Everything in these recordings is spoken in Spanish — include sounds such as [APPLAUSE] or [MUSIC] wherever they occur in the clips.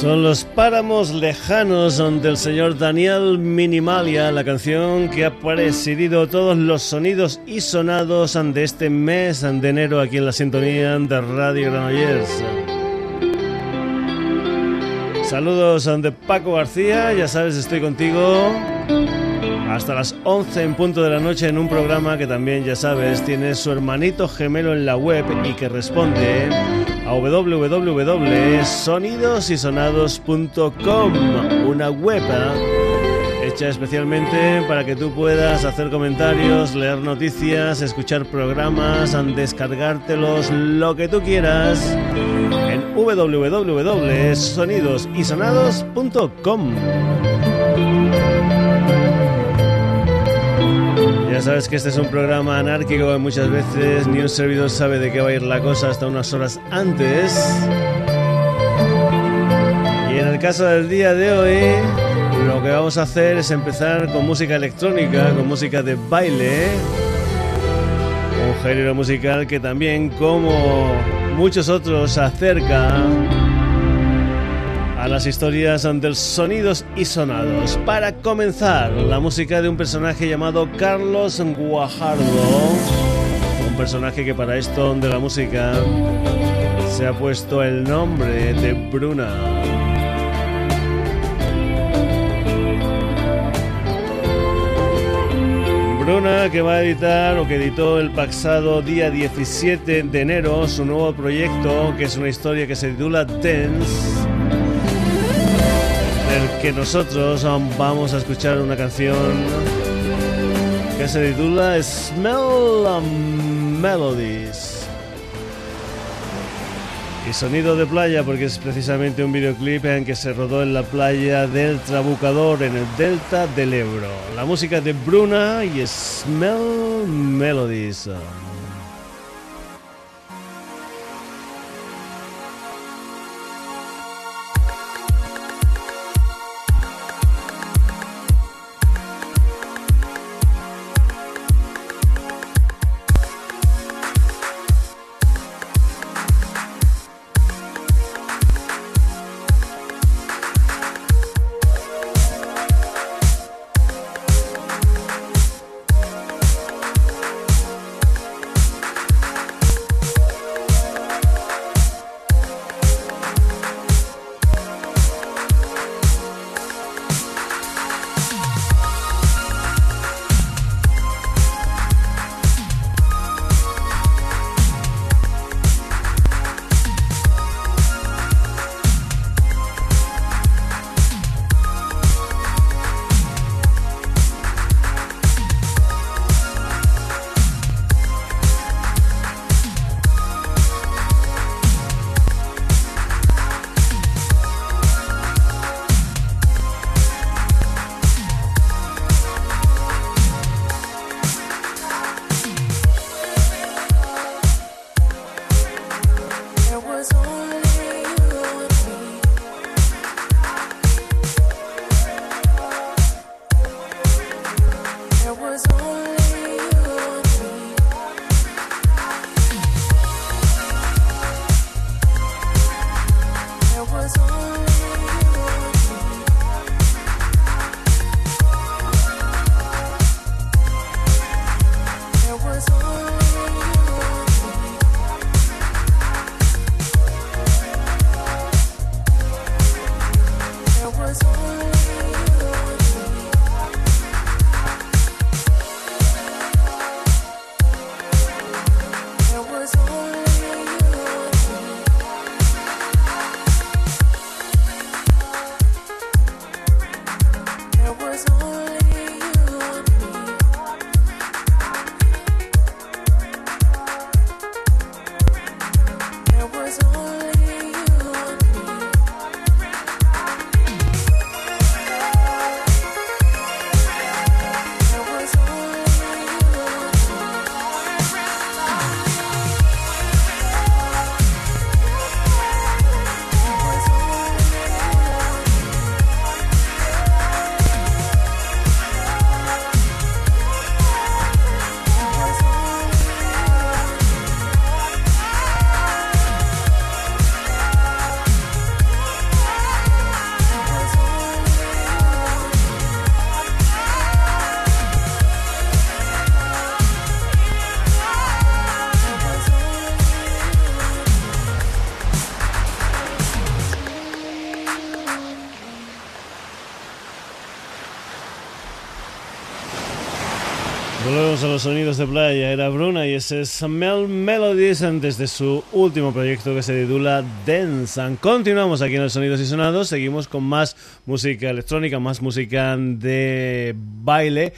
Son los páramos lejanos del señor Daniel Minimalia, la canción que ha presidido todos los sonidos y sonados de este mes de enero aquí en la sintonía de Radio Granollers. Saludos de Paco García, ya sabes, estoy contigo hasta las 11 en punto de la noche en un programa que también, ya sabes, tiene su hermanito gemelo en la web y que responde a www.sonidosysonados.com, una web ¿eh? hecha especialmente para que tú puedas hacer comentarios, leer noticias, escuchar programas, descargártelos, lo que tú quieras en www.sonidosysonados.com. Ya sabes que este es un programa anárquico y muchas veces ni un servidor sabe de qué va a ir la cosa hasta unas horas antes. Y en el caso del día de hoy, lo que vamos a hacer es empezar con música electrónica, con música de baile. Un género musical que también, como muchos otros, acerca las historias del sonidos y sonados. Para comenzar, la música de un personaje llamado Carlos Guajardo, un personaje que para esto de la música se ha puesto el nombre de Bruna. Bruna que va a editar o que editó el pasado día 17 de enero su nuevo proyecto que es una historia que se titula Dance que nosotros vamos a escuchar una canción que se titula Smell Melodies. Y sonido de playa porque es precisamente un videoclip en que se rodó en la playa del Trabucador en el delta del Ebro. La música de Bruna y Smell Melodies. Volvemos a los sonidos de playa. Era Bruna y ese es Mel Melodies desde su último proyecto que se titula Dance. Continuamos aquí en los Sonidos y Sonados. Seguimos con más música electrónica, más música de baile.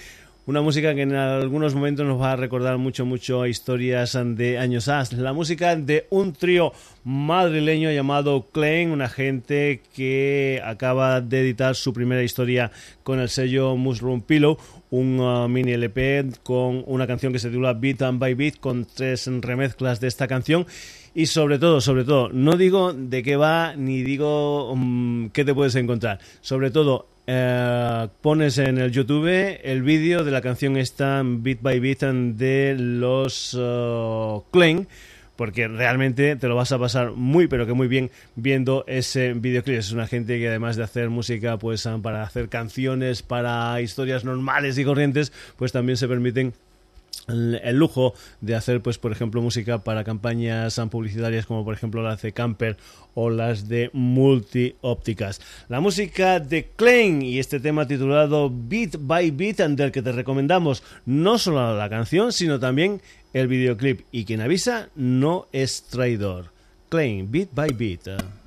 Una música que en algunos momentos nos va a recordar mucho, mucho a historias de años as. La música de un trío madrileño llamado Klein, una gente que acaba de editar su primera historia con el sello Mushroom Pillow, un uh, mini LP con una canción que se titula Beat and by Beat, con tres remezclas de esta canción. Y sobre todo, sobre todo, no digo de qué va ni digo um, qué te puedes encontrar. Sobre todo, eh, pones en el YouTube el vídeo de la canción esta Beat by Beat de los uh, porque realmente te lo vas a pasar muy pero que muy bien viendo ese videoclip. Es una gente que además de hacer música pues para hacer canciones, para historias normales y corrientes, pues también se permiten el lujo de hacer, pues, por ejemplo, música para campañas publicitarias como, por ejemplo, las de Camper o las de Multi Ópticas. La música de Klein y este tema titulado Beat by Beat, del que te recomendamos no solo la canción, sino también el videoclip y quien avisa no es traidor. Claim, beat by beat.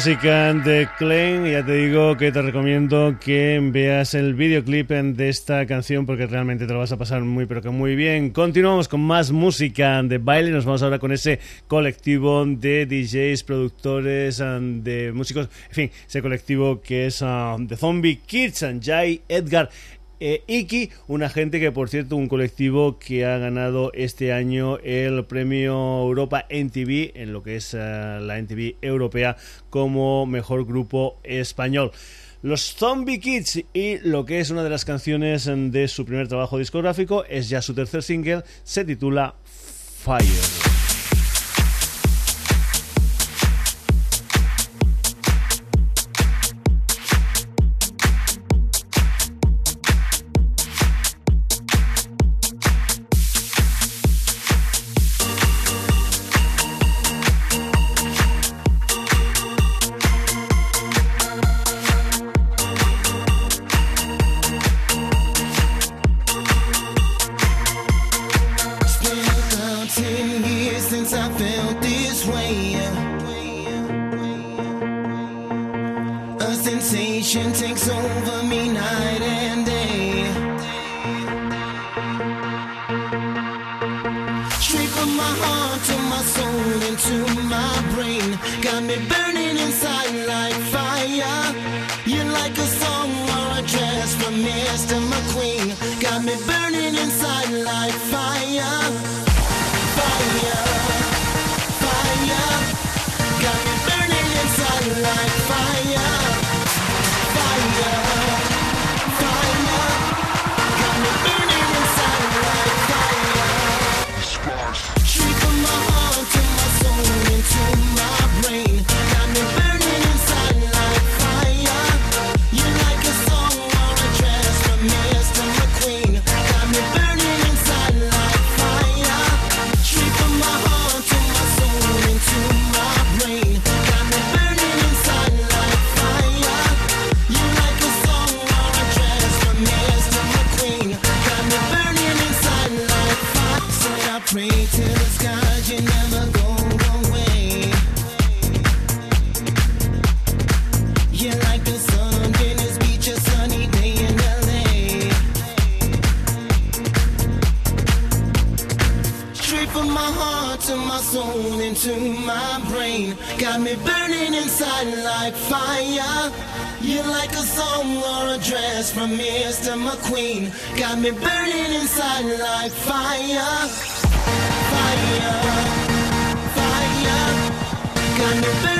Música de Klein. Ya te digo que te recomiendo que veas el videoclip de esta canción porque realmente te lo vas a pasar muy pero que muy bien. Continuamos con más música de baile. Nos vamos ahora con ese colectivo de DJs, productores, de músicos. En fin, ese colectivo que es um, The Zombie Kids, and Jay Edgar eh, Iki, una gente que por cierto un colectivo que ha ganado este año el premio Europa NTV en lo que es eh, la NTV europea como mejor grupo español. Los Zombie Kids y lo que es una de las canciones de su primer trabajo discográfico es ya su tercer single, se titula Fire. Sonia. You like a song or a dress from Mr. McQueen. Got me burning inside like fire. Fire. Fire. Got me burning.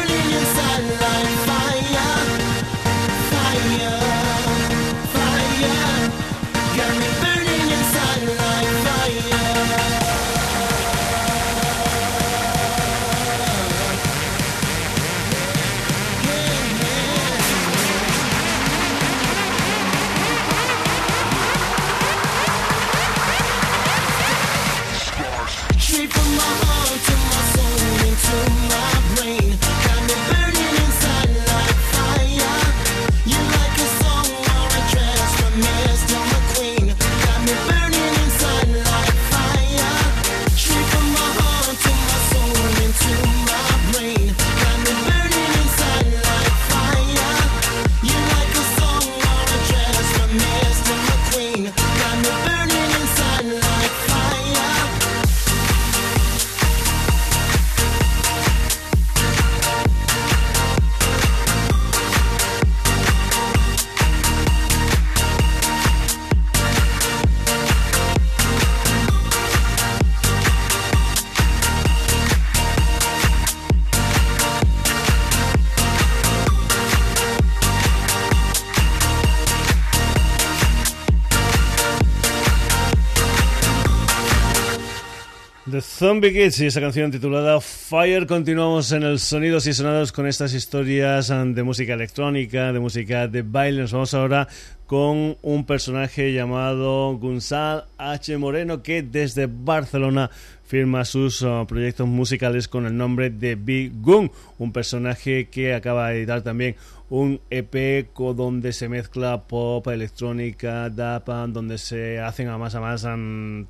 Zombie Kids y esa canción titulada Fire. Continuamos en el Sonidos y Sonados con estas historias de música electrónica, de música de baile. Nos vamos ahora con un personaje llamado Gunzal H. Moreno que desde Barcelona firma sus uh, proyectos musicales con el nombre de Big Gun, un personaje que acaba de editar también un EP donde se mezcla pop, electrónica, dapa, donde se hacen a más a más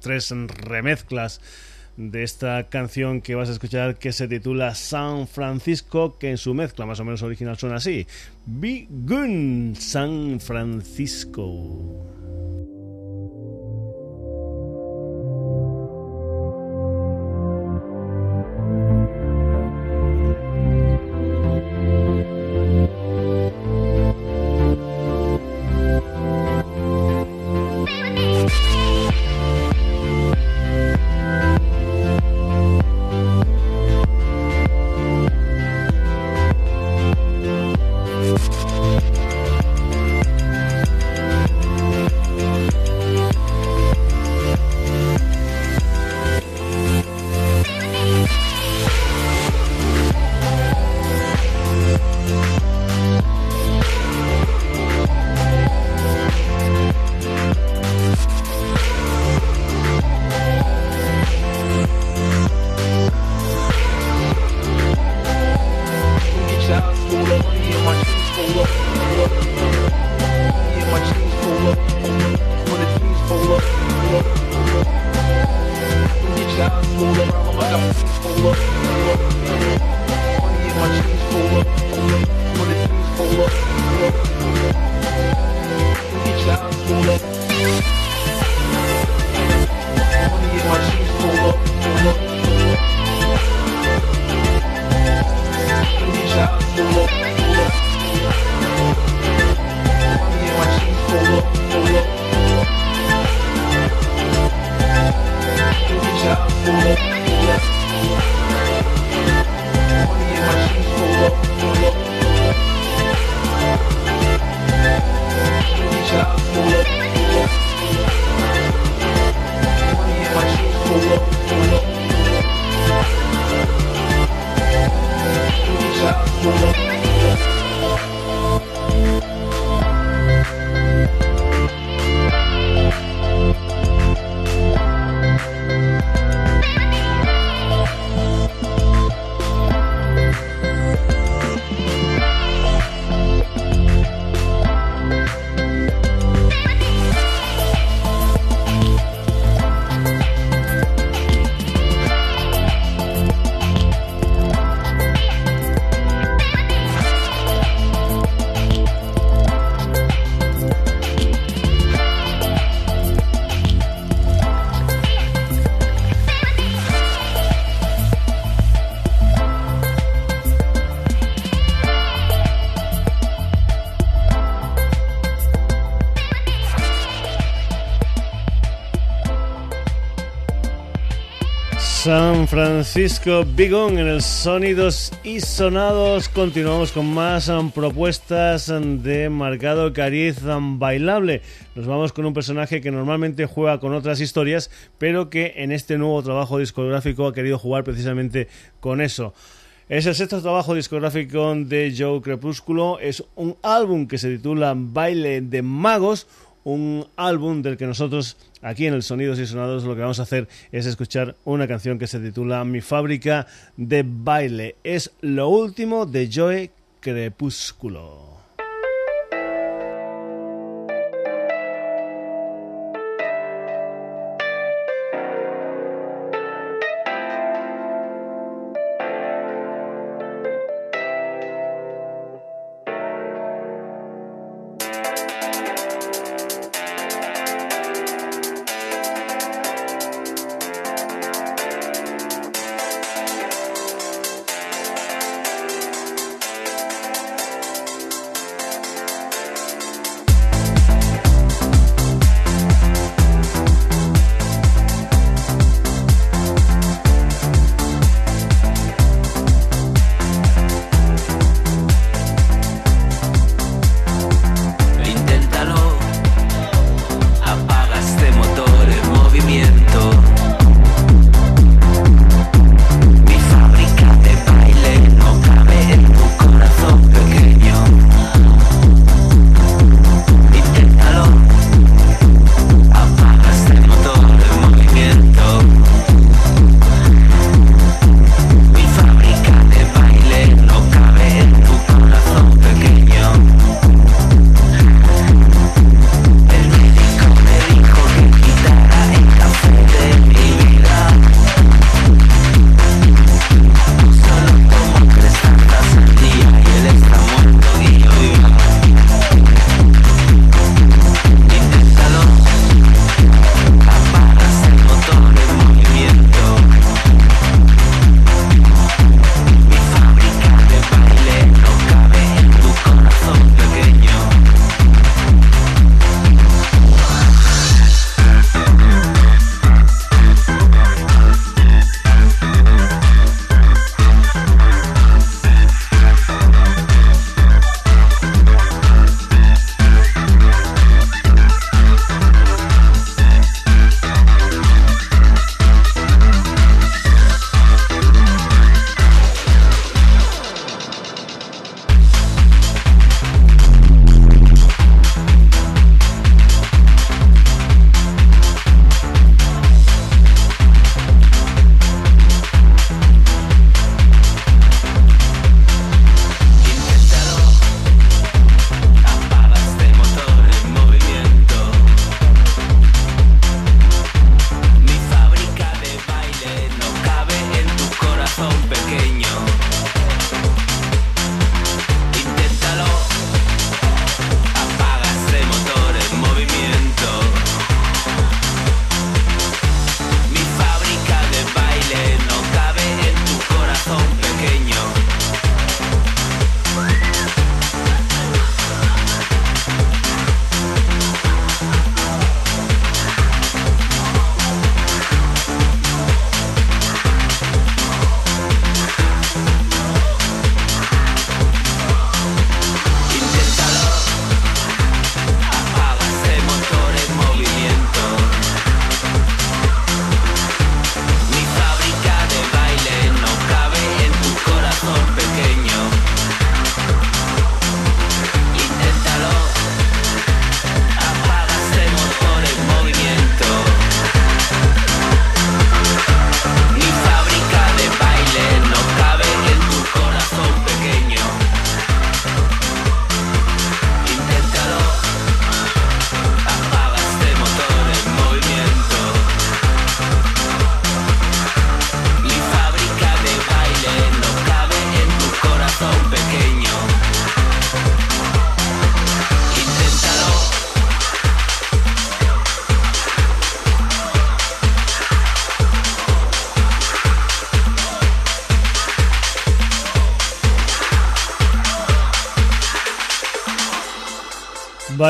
tres remezclas de esta canción que vas a escuchar que se titula San Francisco, que en su mezcla más o menos original suena así. Be San Francisco. Francisco Bigón en el Sonidos y Sonados. Continuamos con más um, propuestas um, de marcado cariz um, bailable. Nos vamos con un personaje que normalmente juega con otras historias, pero que en este nuevo trabajo discográfico ha querido jugar precisamente con eso. Es el sexto trabajo discográfico de Joe Crepúsculo. Es un álbum que se titula Baile de Magos un álbum del que nosotros aquí en el Sonidos y Sonados lo que vamos a hacer es escuchar una canción que se titula Mi fábrica de baile. Es lo último de Joe Crepúsculo.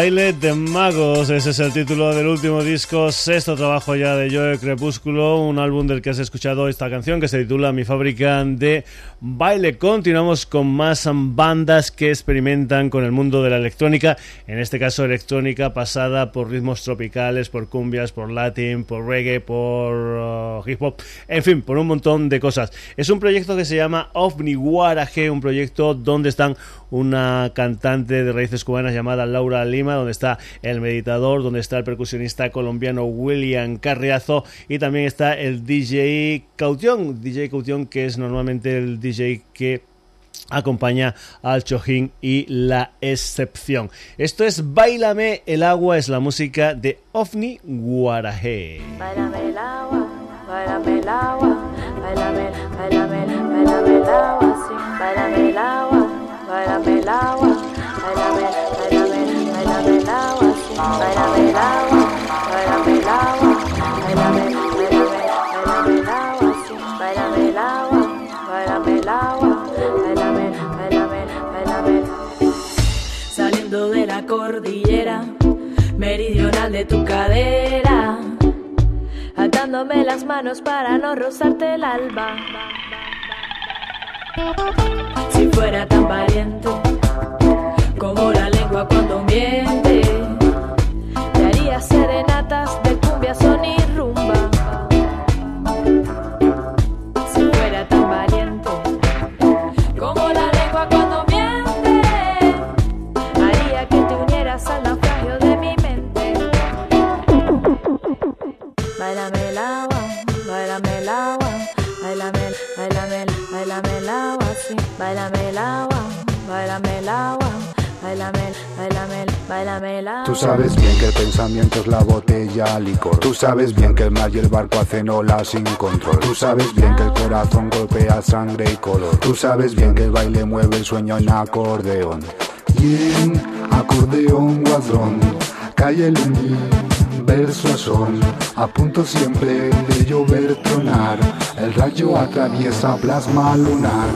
Baile de Magos, ese es el título del último disco, sexto trabajo ya de Joe Crepúsculo, un álbum del que has escuchado esta canción que se titula Mi fábrica de baile. Continuamos con más bandas que experimentan con el mundo de la electrónica, en este caso electrónica pasada por ritmos tropicales, por cumbias, por latin, por reggae, por uh, hip hop, en fin, por un montón de cosas. Es un proyecto que se llama OVNI Guaraje, un proyecto donde están una cantante de raíces cubanas llamada Laura Lima, donde está el meditador, donde está el percusionista colombiano William Carriazo y también está el DJ Caution, DJ Caution que es normalmente el DJ que acompaña al Chojín y la excepción. Esto es Bailame el agua, es la música de OVNI Guaraje. Bailame el agua, bailame el agua, bailame, bailame, el agua, bailame el agua bailame el agua, bailame el agua, bailame el agua, bailame, bailame, bailame el agua, sí, bailame el agua, bailame el agua, bailame, bailame, bailame. Saliendo de la cordillera meridional de tu cadera, atándome las manos para no rozarte el alba si fuera tan valiente como la lengua cuando miente, serenatas de sabes bien que el pensamiento es la botella licor. Tú sabes bien que el mar y el barco hacen olas sin control. Tú sabes bien que el corazón golpea sangre y color. Tú sabes bien que el baile mueve el sueño en acordeón. Y en acordeón guadrón cae el verso son, a punto siempre de llover tronar. El rayo atraviesa plasma lunar.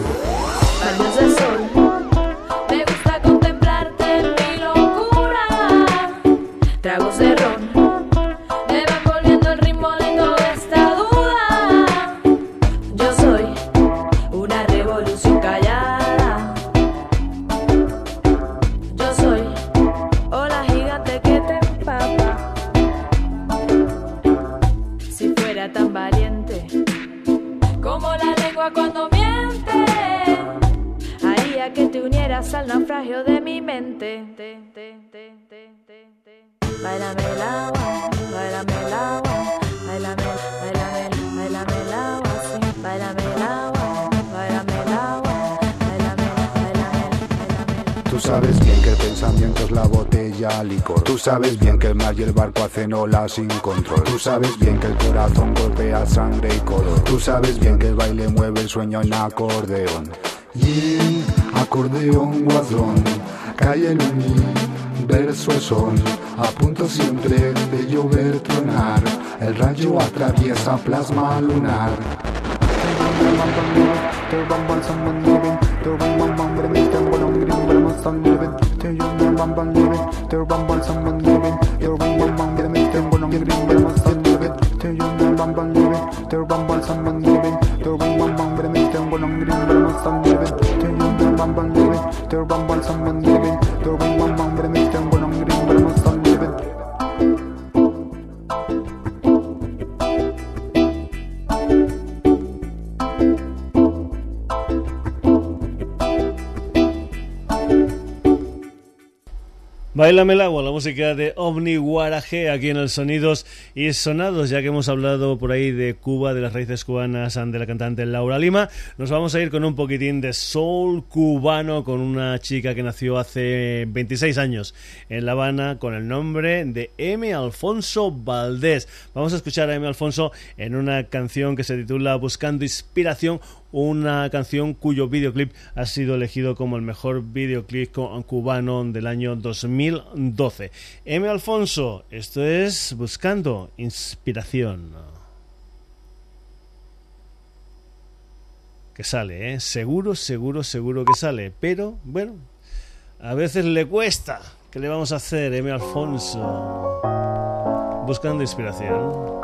Tú sabes bien que el mar y el barco hacen olas sin control. Tú sabes bien que el corazón golpea sangre y color. Tú sabes bien que el baile mueve el sueño en acordeón. Y acordeón guadrón cae el universo son. A punto siempre de llover tronar. El rayo atraviesa plasma lunar. living To you, the bum bum living To bum bum someone living Your bum bum bum get a mix Then gonna get a big bum stun living To you, the bum bum living To bum bum someone living To bum bum bum get a mix Then gonna get a big bum stun living To you, the bum bum living To bum bum someone living To bum bum bum get a mix Then gonna get a big bum stun el agua, la música de Omni Guaraje aquí en el Sonidos y Sonados, ya que hemos hablado por ahí de Cuba, de las raíces cubanas, de la cantante Laura Lima, nos vamos a ir con un poquitín de soul cubano con una chica que nació hace 26 años en La Habana con el nombre de M. Alfonso Valdés. Vamos a escuchar a M. Alfonso en una canción que se titula Buscando Inspiración, una canción cuyo videoclip ha sido elegido como el mejor videoclip cubano del año 2012. M. Alfonso, esto es Buscando Inspiración. Que sale, ¿eh? Seguro, seguro, seguro que sale. Pero, bueno, a veces le cuesta ¿Qué le vamos a hacer, M. Alfonso? Buscando inspiración.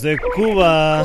Desde Cuba,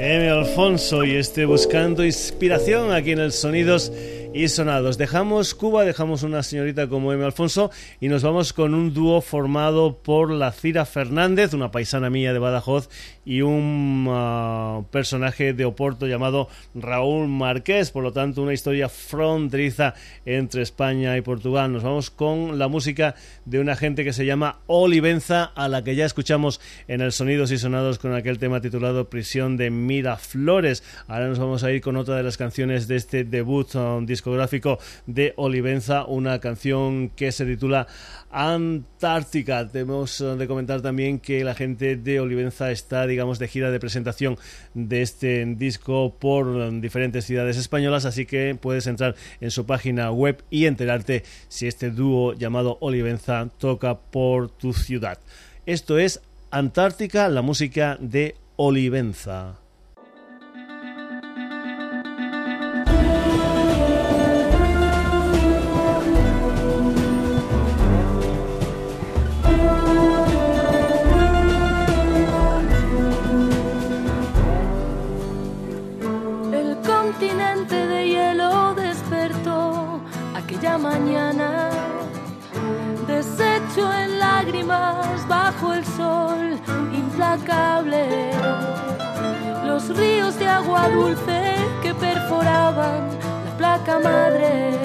M. Alfonso y este buscando inspiración aquí en el Sonidos y sonados. Dejamos Cuba, dejamos una señorita como M. Alfonso y nos vamos con un dúo formado por la Cira Fernández, una paisana mía de Badajoz, y un ah, personaje de Oporto llamado Raúl Marqués. Por lo tanto, una historia fronteriza entre España y Portugal. Nos vamos con la música de una gente que se llama Olivenza, a la que ya escuchamos en el Sonidos y Sonados con aquel tema titulado Prisión de Miraflores. Ahora nos vamos a ir con otra de las canciones de este debut um, discográfico de Olivenza, una canción que se titula Antártica. Tenemos uh, de comentar también que la gente de Olivenza está, digamos, de gira de presentación de este disco por diferentes ciudades españolas, así que puedes entrar en su página web y enterarte si este dúo llamado Olivenza toca por tu ciudad. Esto es Antártica, la música de Olivenza. Lágrimas bajo el sol implacable. Los ríos de agua dulce que perforaban la placa madre,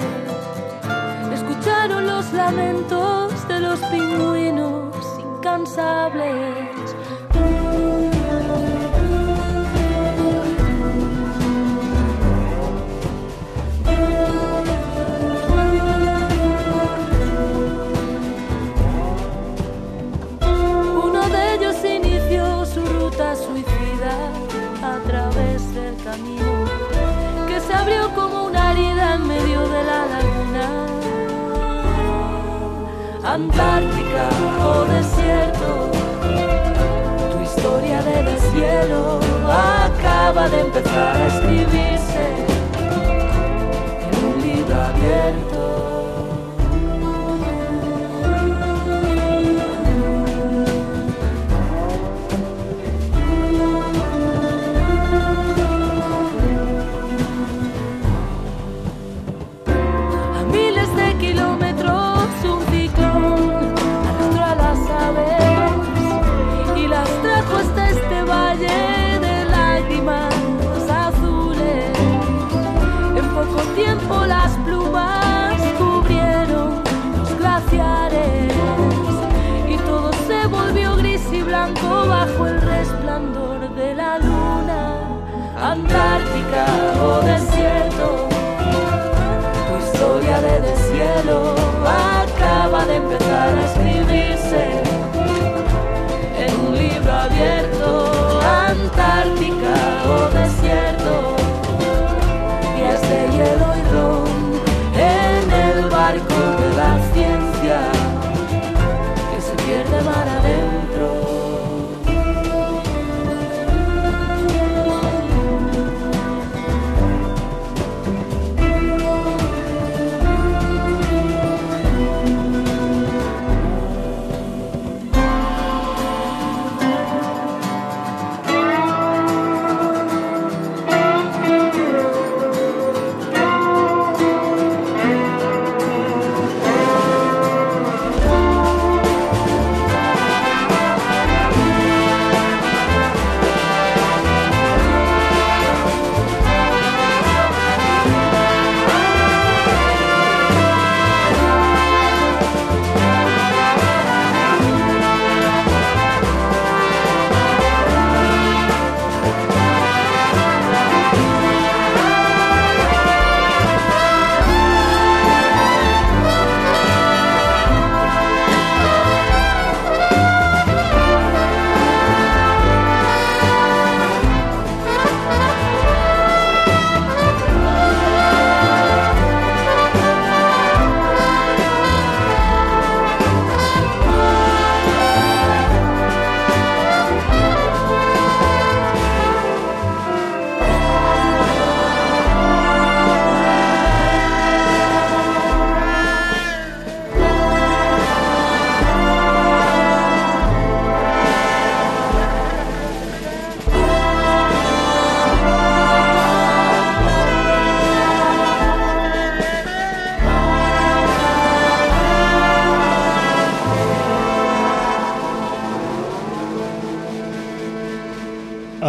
escucharon los lamentos de los pingüinos incansables Antártica o desierto, tu historia de deshielo acaba de empezar a escribirse en un libro abierto. Se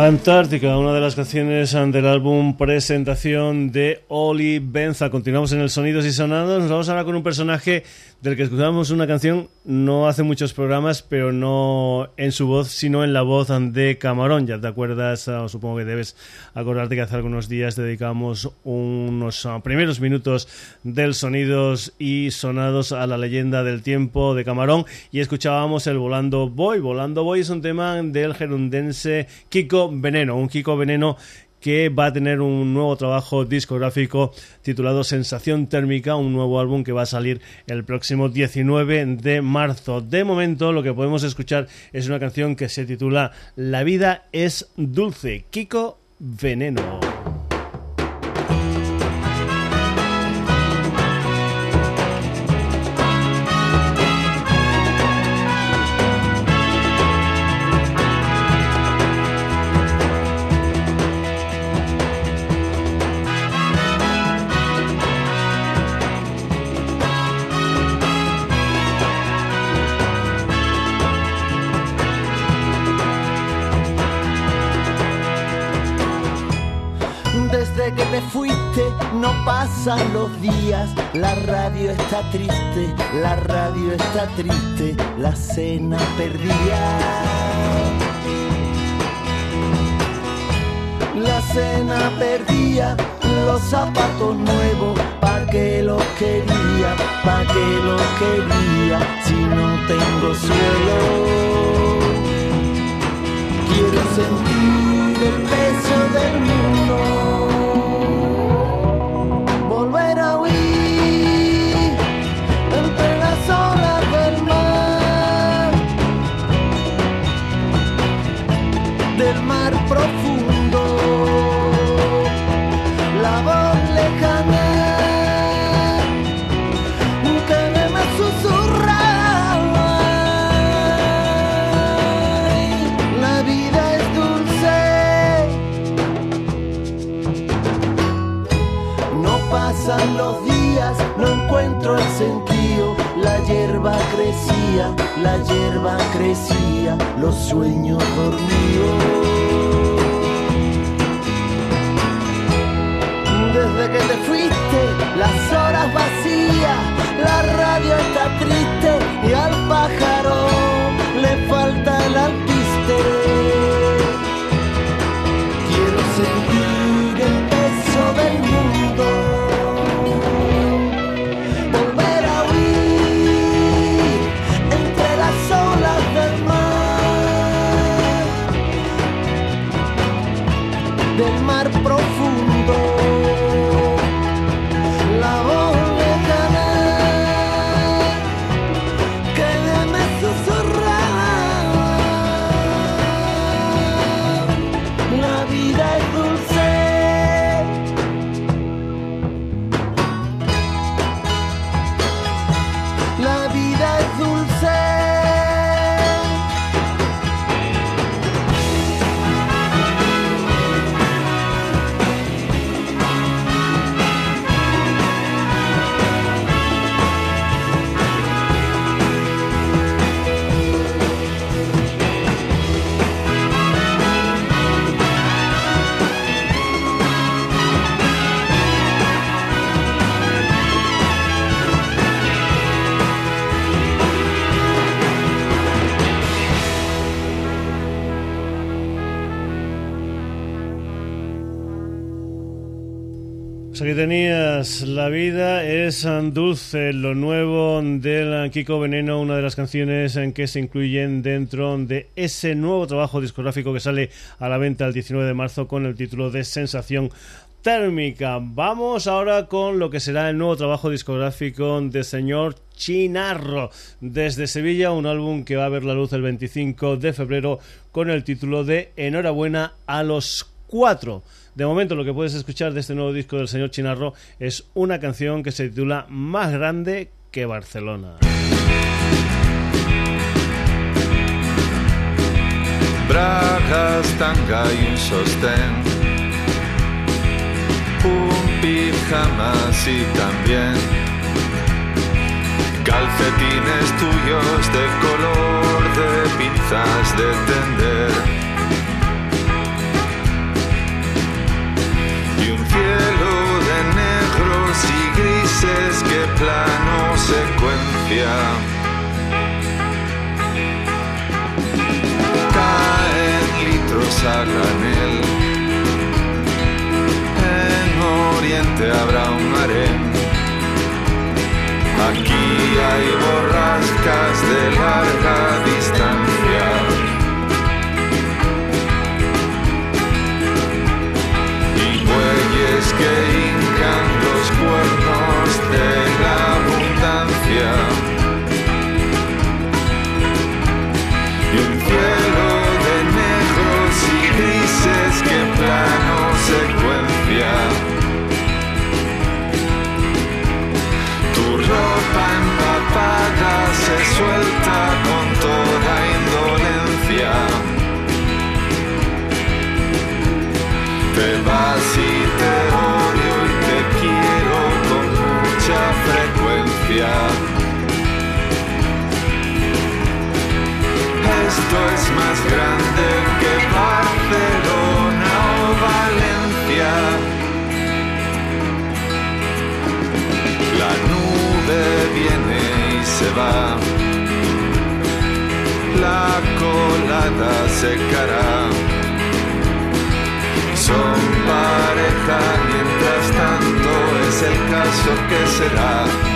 Antártica, una de las canciones del álbum Presentación de Oli Benza. Continuamos en el Sonidos y Sonados. Nos vamos ahora con un personaje del que escuchamos una canción no hace muchos programas, pero no en su voz, sino en la voz de Camarón. Ya te acuerdas, o supongo que debes acordarte que hace algunos días dedicamos unos ah, primeros minutos del Sonidos y Sonados a la leyenda del tiempo de Camarón y escuchábamos el Volando Boy. Volando Boy es un tema del gerundense Kiko Veneno, un Kiko Veneno que va a tener un nuevo trabajo discográfico titulado Sensación Térmica, un nuevo álbum que va a salir el próximo 19 de marzo. De momento lo que podemos escuchar es una canción que se titula La vida es dulce, Kiko Veneno. Pasan los días, la radio está triste, la radio está triste, la cena perdida. La cena perdía, los zapatos nuevos, pa' que los quería, pa' que los quería, si no tengo suelo. Quiero sentir el peso del mundo. La hierba crecía, los sueños dormían. Desde que te fuiste, las horas vacías, la radio está triste y al pájaro le falta el alpiste. Aquí tenías La vida es dulce, lo nuevo del Kiko Veneno, una de las canciones en que se incluyen dentro de ese nuevo trabajo discográfico que sale a la venta el 19 de marzo con el título de Sensación térmica. Vamos ahora con lo que será el nuevo trabajo discográfico de señor Chinarro desde Sevilla, un álbum que va a ver la luz el 25 de febrero con el título de Enhorabuena a los cuatro. De momento lo que puedes escuchar de este nuevo disco del señor Chinarro es una canción que se titula Más grande que Barcelona. Bragas, tanga y un sostén, un pijamas y también. Calcetines tuyos de color de pinzas de tender cielo de negros y grises que plano secuencia. Caen litros a granel. En Oriente habrá un harén. Aquí hay borrascas de larga distancia. Es más grande que Barcelona o Valencia. La nube viene y se va. La colada secará. Son pareja mientras tanto es el caso que será.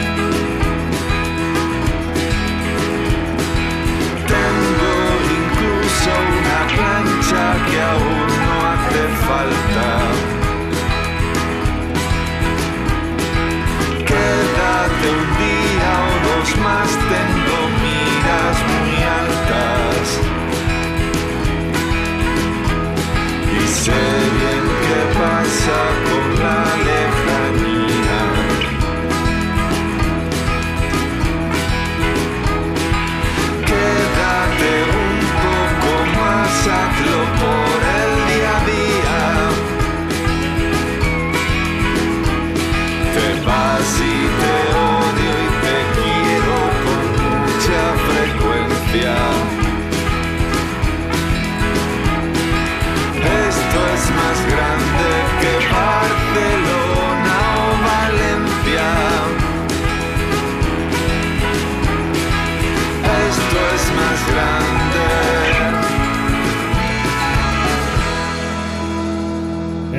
Una plancha que aún no hace falta. Quédate un día o dos más, tengo miras muy altas. Y sé bien qué pasa con la lejanía.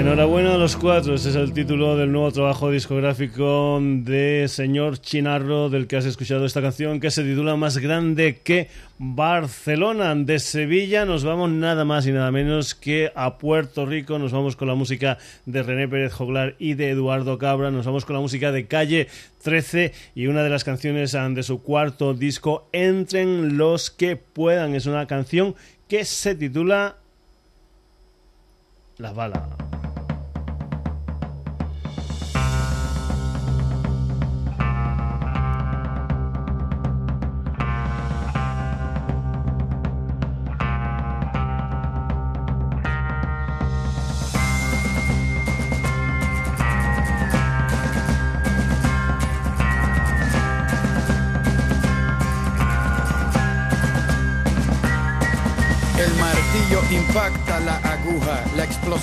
Enhorabuena a los cuatro, ese es el título del nuevo trabajo discográfico de señor Chinarro, del que has escuchado esta canción que se titula Más grande que Barcelona. De Sevilla nos vamos nada más y nada menos que a Puerto Rico, nos vamos con la música de René Pérez Joglar y de Eduardo Cabra, nos vamos con la música de Calle 13 y una de las canciones de su cuarto disco, Entren los que puedan, es una canción que se titula La bala.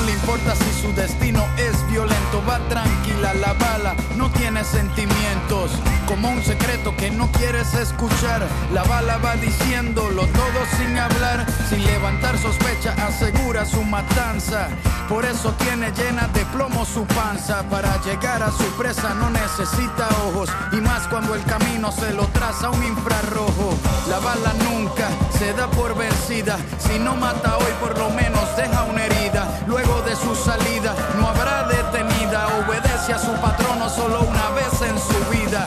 no le importa si su destino es violento, va tranquila la bala, no tiene sentimientos, como un secreto que no quieres escuchar. La bala va diciéndolo todo sin hablar, sin levantar sospecha, asegura su matanza. Por eso tiene llena de plomo su panza. Para llegar a su presa no necesita ojos, y más cuando el camino se lo traza un infrarrojo. La bala nunca se da por vencida, si no mata hoy por lo menos deja una herida. Luego de su salida no habrá detenida, obedece a su patrono solo una vez en su vida.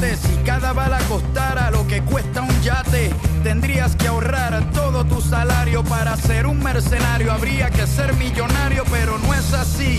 Si cada bala costara lo que cuesta un yate. Tendrías que ahorrar todo tu salario para ser un mercenario. Habría que ser millonario, pero no es así.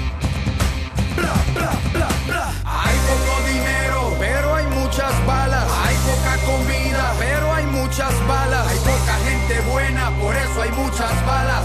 Hay poco dinero, pero hay muchas balas. Hay poca comida, pero hay muchas balas. Hay poca gente buena, por eso hay muchas balas.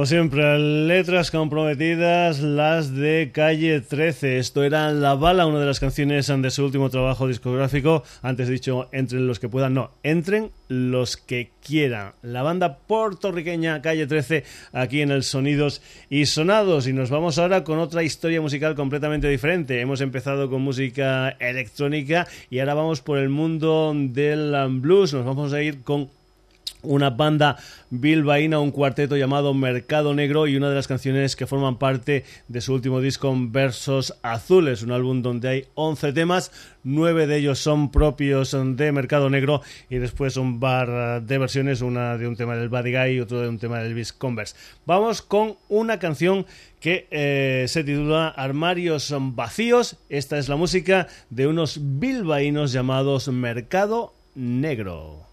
Como siempre, letras comprometidas, las de Calle 13. Esto era La Bala, una de las canciones de su último trabajo discográfico. Antes dicho, entren los que puedan, no, entren los que quieran. La banda puertorriqueña Calle 13 aquí en el Sonidos y Sonados. Y nos vamos ahora con otra historia musical completamente diferente. Hemos empezado con música electrónica y ahora vamos por el mundo del blues. Nos vamos a ir con una banda bilbaína, un cuarteto llamado Mercado Negro y una de las canciones que forman parte de su último disco Versos Azules, un álbum donde hay 11 temas, 9 de ellos son propios de Mercado Negro y después un bar de versiones, una de un tema del Buddy Guy otro de un tema del Elvis Converse. Vamos con una canción que eh, se titula Armarios Vacíos. Esta es la música de unos bilbaínos llamados Mercado Negro.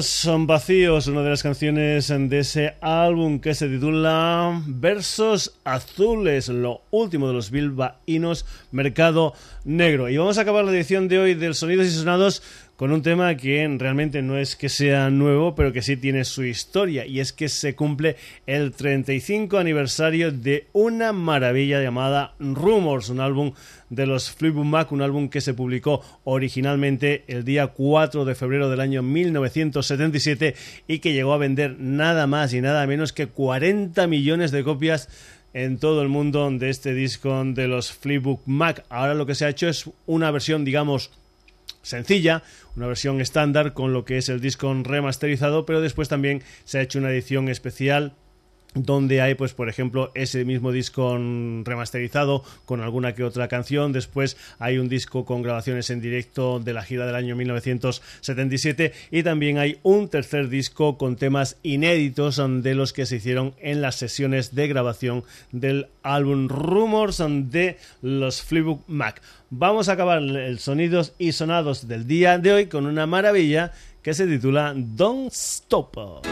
Son vacíos, una de las canciones de ese álbum que se titula Versos Azules, lo último de los bilbaínos Mercado Negro. Y vamos a acabar la edición de hoy del Sonidos y Sonados con un tema que realmente no es que sea nuevo, pero que sí tiene su historia, y es que se cumple el 35 aniversario de una maravilla llamada Rumors, un álbum de los Fleetwood Mac, un álbum que se publicó originalmente el día 4 de febrero del año 1977 y que llegó a vender nada más y nada menos que 40 millones de copias en todo el mundo de este disco de los Fleetwood Mac. Ahora lo que se ha hecho es una versión, digamos, sencilla, una versión estándar con lo que es el disco remasterizado, pero después también se ha hecho una edición especial donde hay pues por ejemplo ese mismo disco remasterizado con alguna que otra canción. Después hay un disco con grabaciones en directo de la gira del año 1977 y también hay un tercer disco con temas inéditos de los que se hicieron en las sesiones de grabación del álbum Rumors de los Fleetwood Mac. Vamos a acabar el sonidos y sonados del día de hoy con una maravilla que se titula Don't Stop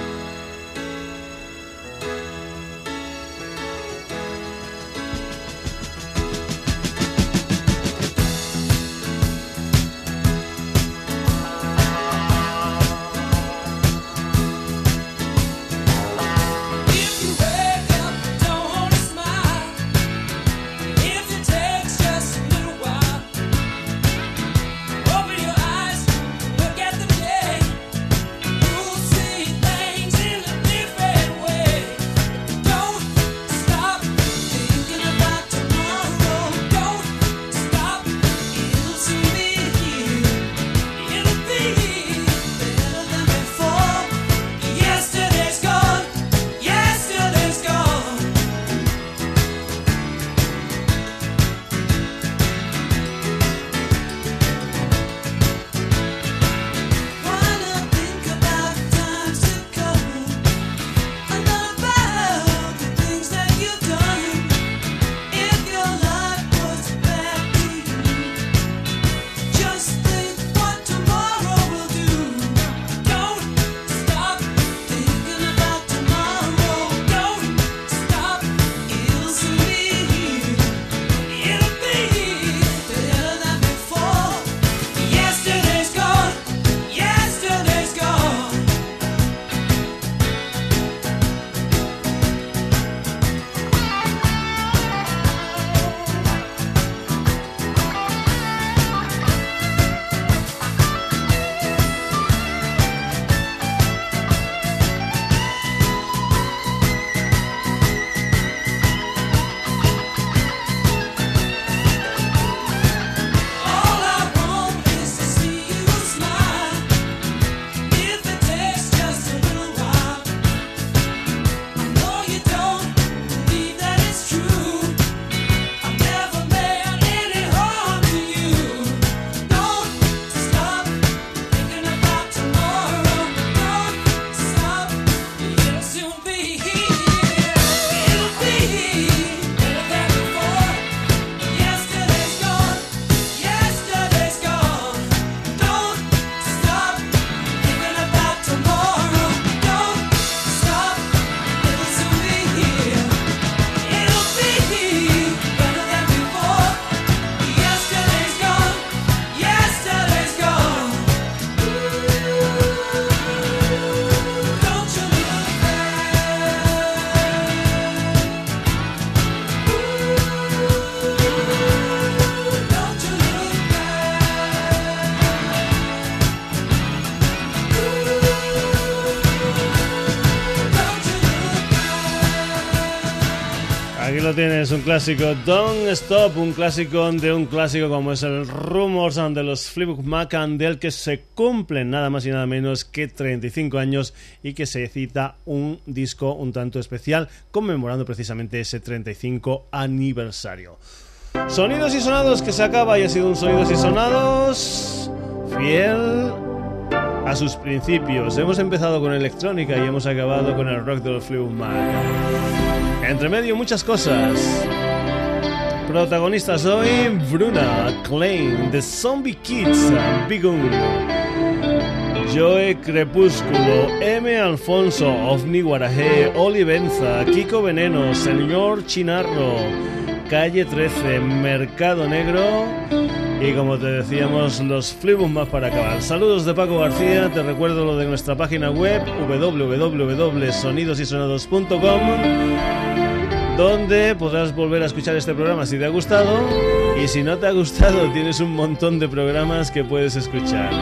clásico Don't Stop, un clásico de un clásico como es el Rumors de los Fleetwood Mac del que se cumplen nada más y nada menos que 35 años y que se cita un disco un tanto especial conmemorando precisamente ese 35 aniversario. Sonidos y sonados que se acaba y ha sido un sonidos y sonados fiel a sus principios. Hemos empezado con electrónica y hemos acabado con el rock de los Fleetwood Mac. Entre medio muchas cosas. Protagonistas hoy, Bruna, Klein, The Zombie Kids, Bigun, Joe Crepúsculo, M. Alfonso, Ovni Guaraje, Olivenza, Kiko Veneno, Señor Chinarro, Calle 13, Mercado Negro y como te decíamos, los flibus más para acabar. Saludos de Paco García, te recuerdo lo de nuestra página web www.sonidosysonados.com donde podrás volver a escuchar este programa si te ha gustado y si no te ha gustado [LAUGHS] tienes un montón de programas que puedes escuchar.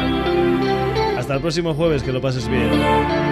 Hasta el próximo jueves, que lo pases bien.